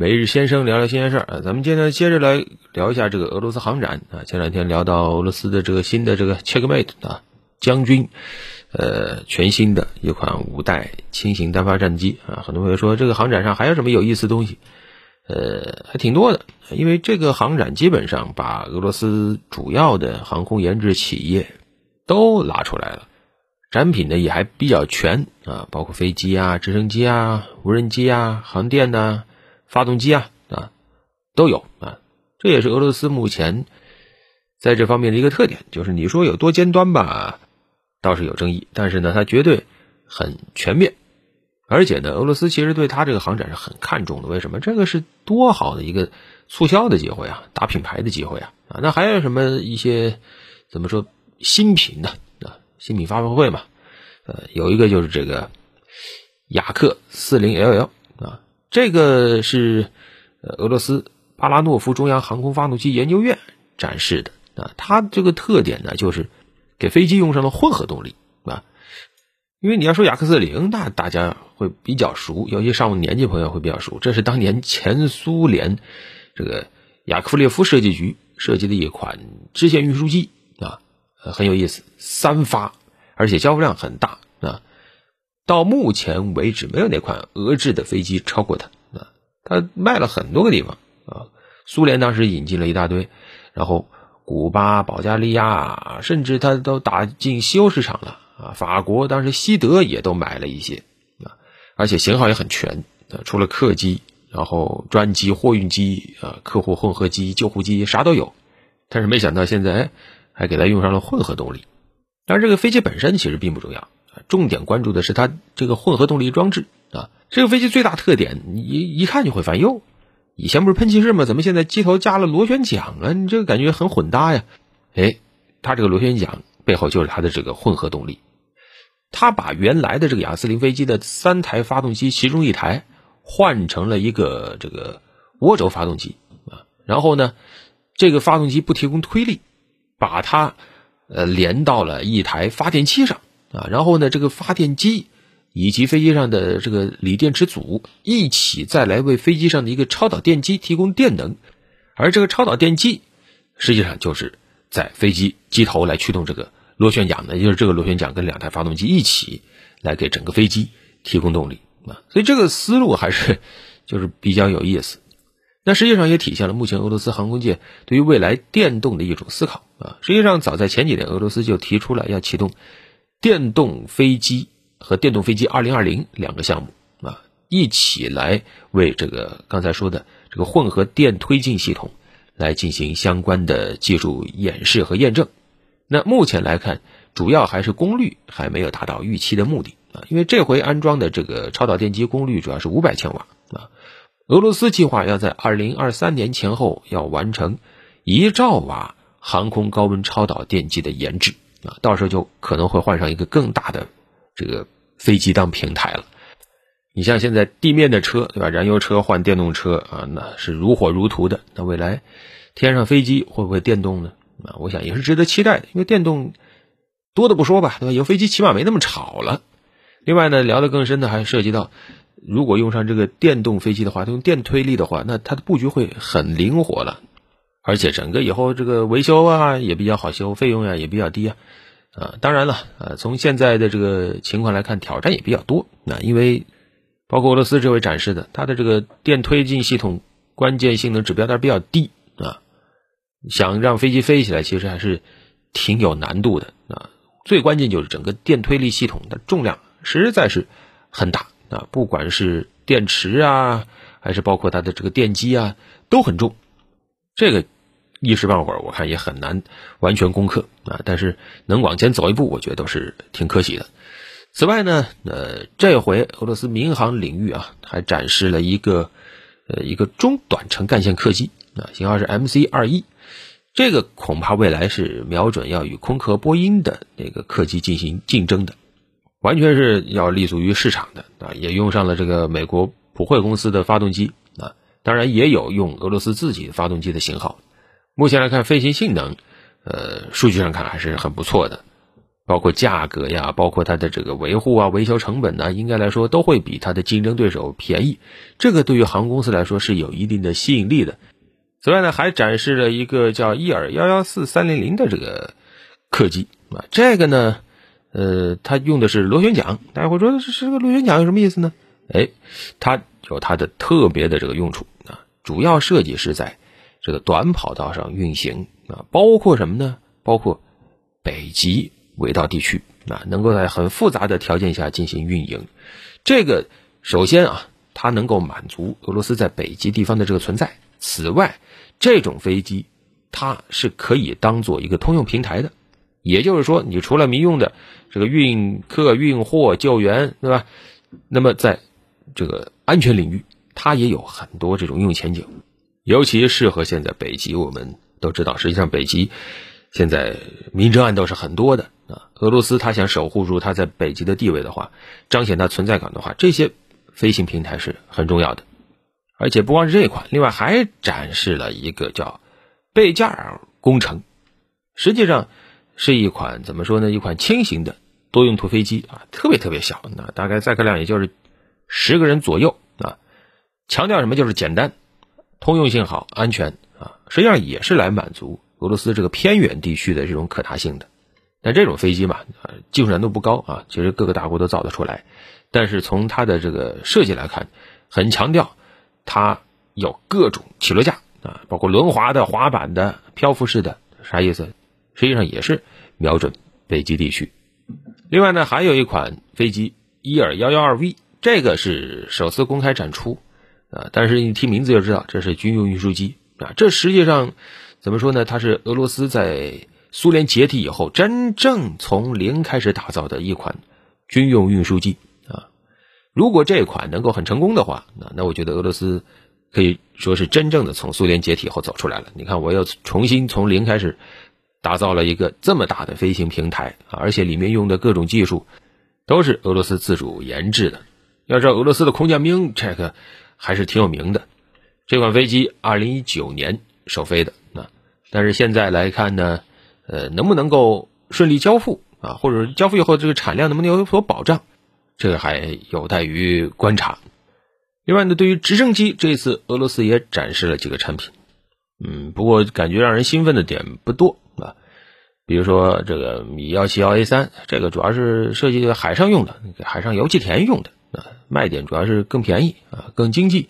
每日先生聊聊新鲜事儿啊，咱们今天接着来聊一下这个俄罗斯航展啊。前两天聊到俄罗斯的这个新的这个 Checkmate 啊将军，呃，全新的一款五代轻型单发战机啊。很多朋友说这个航展上还有什么有意思的东西？呃，还挺多的，因为这个航展基本上把俄罗斯主要的航空研制企业都拉出来了，展品呢也还比较全啊，包括飞机啊、直升机啊、无人机啊、航电呐。发动机啊啊都有啊，这也是俄罗斯目前在这方面的一个特点，就是你说有多尖端吧，倒是有争议，但是呢，它绝对很全面，而且呢，俄罗斯其实对它这个航展是很看重的。为什么？这个是多好的一个促销的机会啊，打品牌的机会啊啊！那还有什么一些怎么说新品呢？啊，新品发布会嘛，呃，有一个就是这个雅克四零 LL 啊。这个是俄罗斯巴拉诺夫中央航空发动机研究院展示的啊，它这个特点呢，就是给飞机用上了混合动力啊。因为你要说雅克四零，那大家会比较熟，尤其上了年纪朋友会比较熟。这是当年前苏联这个雅克夫列夫设计局设计的一款支线运输机啊，很有意思，三发，而且交付量很大。到目前为止，没有哪款俄制的飞机超过它啊！它卖了很多个地方啊，苏联当时引进了一大堆，然后古巴、保加利亚，甚至它都打进西欧市场了啊！法国当时西德也都买了一些啊，而且型号也很全啊，除了客机，然后专机、货运机啊、客户混合机、救护机啥都有。但是没想到现在还给它用上了混合动力，但是这个飞机本身其实并不重要。重点关注的是它这个混合动力装置啊，这个飞机最大特点，你一看就会烦哟。以前不是喷气式吗？怎么现在机头加了螺旋桨啊？你这个感觉很混搭呀。哎，它这个螺旋桨背后就是它的这个混合动力，它把原来的这个雅斯林飞机的三台发动机其中一台换成了一个这个涡轴发动机啊，然后呢，这个发动机不提供推力，把它呃连到了一台发电机上。啊，然后呢，这个发电机以及飞机上的这个锂电池组一起再来为飞机上的一个超导电机提供电能，而这个超导电机实际上就是在飞机机头来驱动这个螺旋桨的，也就是这个螺旋桨跟两台发动机一起来给整个飞机提供动力啊，所以这个思路还是就是比较有意思。那实际上也体现了目前俄罗斯航空界对于未来电动的一种思考啊。实际上早在前几年，俄罗斯就提出了要启动。电动飞机和电动飞机二零二零两个项目啊，一起来为这个刚才说的这个混合电推进系统来进行相关的技术演示和验证。那目前来看，主要还是功率还没有达到预期的目的啊，因为这回安装的这个超导电机功率主要是五百千瓦啊。俄罗斯计划要在二零二三年前后要完成一兆瓦航空高温超导电机的研制。啊，到时候就可能会换上一个更大的这个飞机当平台了。你像现在地面的车，对吧？燃油车换电动车啊，那是如火如荼的。那未来天上飞机会不会电动呢？啊，我想也是值得期待的。因为电动多的不说吧，对吧？有飞机起码没那么吵了。另外呢，聊得更深的还涉及到，如果用上这个电动飞机的话，用电推力的话，那它的布局会很灵活了。而且整个以后这个维修啊也比较好修，费用呀也比较低啊，啊，当然了，啊，从现在的这个情况来看，挑战也比较多。那因为包括俄罗斯这位展示的，它的这个电推进系统关键性能指标它比较低啊，想让飞机飞起来，其实还是挺有难度的啊。最关键就是整个电推力系统的重量实在是很大啊，不管是电池啊，还是包括它的这个电机啊，都很重。这个一时半会儿我看也很难完全攻克啊，但是能往前走一步，我觉得都是挺可喜的。此外呢，呃，这回俄罗斯民航领域啊，还展示了一个呃一个中短程干线客机啊，型号是 MC 二一，这个恐怕未来是瞄准要与空客、波音的那个客机进行竞争的，完全是要立足于市场的啊，也用上了这个美国普惠公司的发动机。当然也有用俄罗斯自己发动机的型号，目前来看飞行性能，呃，数据上看还是很不错的，包括价格呀，包括它的这个维护啊、维修成本呢，应该来说都会比它的竞争对手便宜。这个对于航空公司来说是有一定的吸引力的。此外呢，还展示了一个叫伊尔幺幺四三零零的这个客机啊，这个呢，呃，它用的是螺旋桨。大家会说这这个螺旋桨有什么意思呢？哎，它有它的特别的这个用处，主要设计是在这个短跑道上运行啊，包括什么呢？包括北极。轨道地区啊，能够在很复杂的条件下进行运营。这个首先啊，它能够满足俄罗斯在北极地方的这个存在。此外，这种飞机它是可以当做一个通用平台的，也就是说，你除了民用的这个运客、运货、救援，对吧？那么在这个安全领域，它也有很多这种应用前景，尤其适合现在北极。我们都知道，实际上北极现在明争暗斗是很多的。啊，俄罗斯他想守护住它在北极的地位的话，彰显它存在感的话，这些飞行平台是很重要的。而且不光是这一款，另外还展示了一个叫贝加尔工程，实际上是一款怎么说呢？一款轻型的多用途飞机啊，特别特别小，那大概载客量也就是十个人左右。强调什么？就是简单、通用性好、安全啊。实际上也是来满足俄罗斯这个偏远地区的这种可达性的。但这种飞机嘛，技术难度不高啊，其实各个大国都造得出来。但是从它的这个设计来看，很强调它有各种起落架啊，包括轮滑的、滑板的、漂浮式的，啥意思？实际上也是瞄准北极地区。另外呢，还有一款飞机伊尔幺幺二 V，这个是首次公开展出啊，但是你听名字就知道这是军用运输机啊。这实际上怎么说呢？它是俄罗斯在苏联解体以后，真正从零开始打造的一款军用运输机啊，如果这款能够很成功的话，那那我觉得俄罗斯可以说是真正的从苏联解体后走出来了。你看，我又重新从零开始打造了一个这么大的飞行平台啊，而且里面用的各种技术都是俄罗斯自主研制的。要知道，俄罗斯的空降兵这个还是挺有名的。这款飞机二零一九年首飞的啊，但是现在来看呢。呃，能不能够顺利交付啊？或者交付以后这个产量能不能有所保障？这个还有待于观察。另外呢，对于直升机，这次俄罗斯也展示了几个产品。嗯，不过感觉让人兴奋的点不多啊。比如说这个米幺七幺 A 三，这个主要是设计海上用的，海上油气田用的啊。卖点主要是更便宜啊，更经济。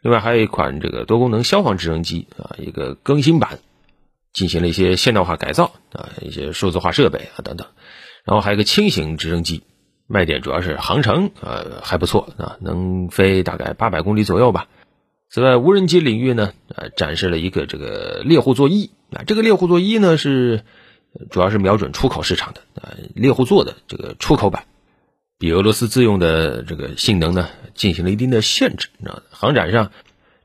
另外还有一款这个多功能消防直升机啊，一个更新版。进行了一些现代化改造啊，一些数字化设备啊等等，然后还有个轻型直升机，卖点主要是航程啊还不错啊，能飞大概八百公里左右吧。此外，无人机领域呢，呃，展示了一个这个猎户座一啊，这个猎户座一呢是主要是瞄准出口市场的啊，猎户座的这个出口版，比俄罗斯自用的这个性能呢进行了一定的限制啊。航展上，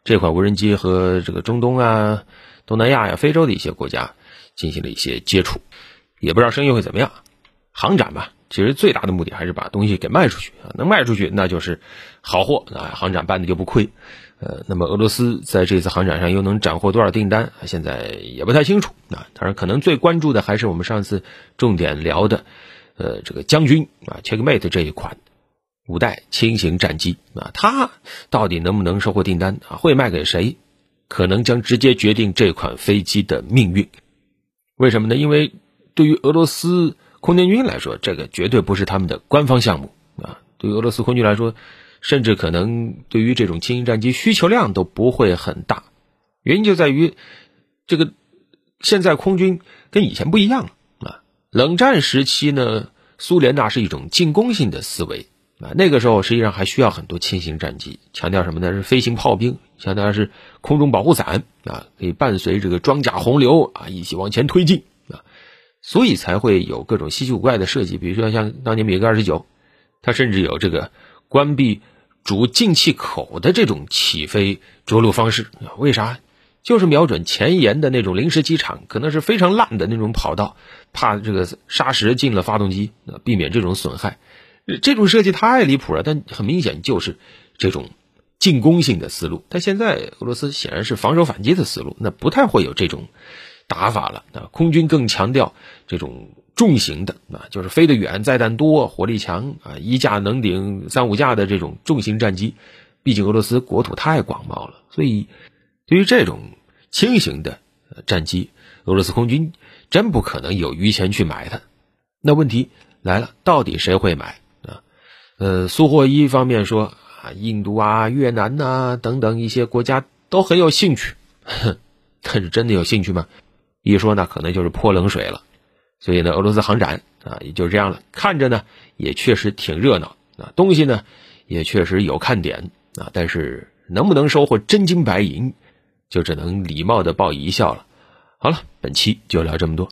这款无人机和这个中东啊。东南亚呀、非洲的一些国家进行了一些接触，也不知道生意会怎么样。航展吧，其实最大的目的还是把东西给卖出去啊，能卖出去那就是好货啊，航展办的就不亏。呃，那么俄罗斯在这次航展上又能斩获多少订单，现在也不太清楚啊。当然，可能最关注的还是我们上次重点聊的，呃，这个将军啊，Checkmate 这一款五代轻型战机啊，它到底能不能收获订单啊？会卖给谁？可能将直接决定这款飞机的命运，为什么呢？因为对于俄罗斯空天军来说，这个绝对不是他们的官方项目啊。对于俄罗斯空军来说，甚至可能对于这种轻型战机需求量都不会很大。原因就在于这个现在空军跟以前不一样了。冷战时期呢，苏联那是一种进攻性的思维。啊，那个时候实际上还需要很多轻型战机，强调什么呢？是飞行炮兵，强调是空中保护伞啊，可以伴随这个装甲洪流啊一起往前推进啊，所以才会有各种稀奇古怪的设计，比如说像当年米格二十九，它甚至有这个关闭主进气口的这种起飞着陆方式啊。为啥？就是瞄准前沿的那种临时机场，可能是非常烂的那种跑道，怕这个砂石进了发动机，啊，避免这种损害。这种设计太离谱了，但很明显就是这种进攻性的思路。但现在俄罗斯显然是防守反击的思路，那不太会有这种打法了。那空军更强调这种重型的啊，就是飞得远、载弹多、火力强啊，一架能顶三五架的这种重型战机。毕竟俄罗斯国土太广袤了，所以对于这种轻型的战机，俄罗斯空军真不可能有余钱去买它。那问题来了，到底谁会买啊？呃，苏霍伊方面说啊，印度啊、越南呐等等一些国家都很有兴趣，但是真的有兴趣吗？一说呢，可能就是泼冷水了。所以呢，俄罗斯航展啊，也就这样了。看着呢，也确实挺热闹啊，东西呢，也确实有看点啊。但是能不能收获真金白银，就只能礼貌的报一笑了。好了，本期就聊这么多。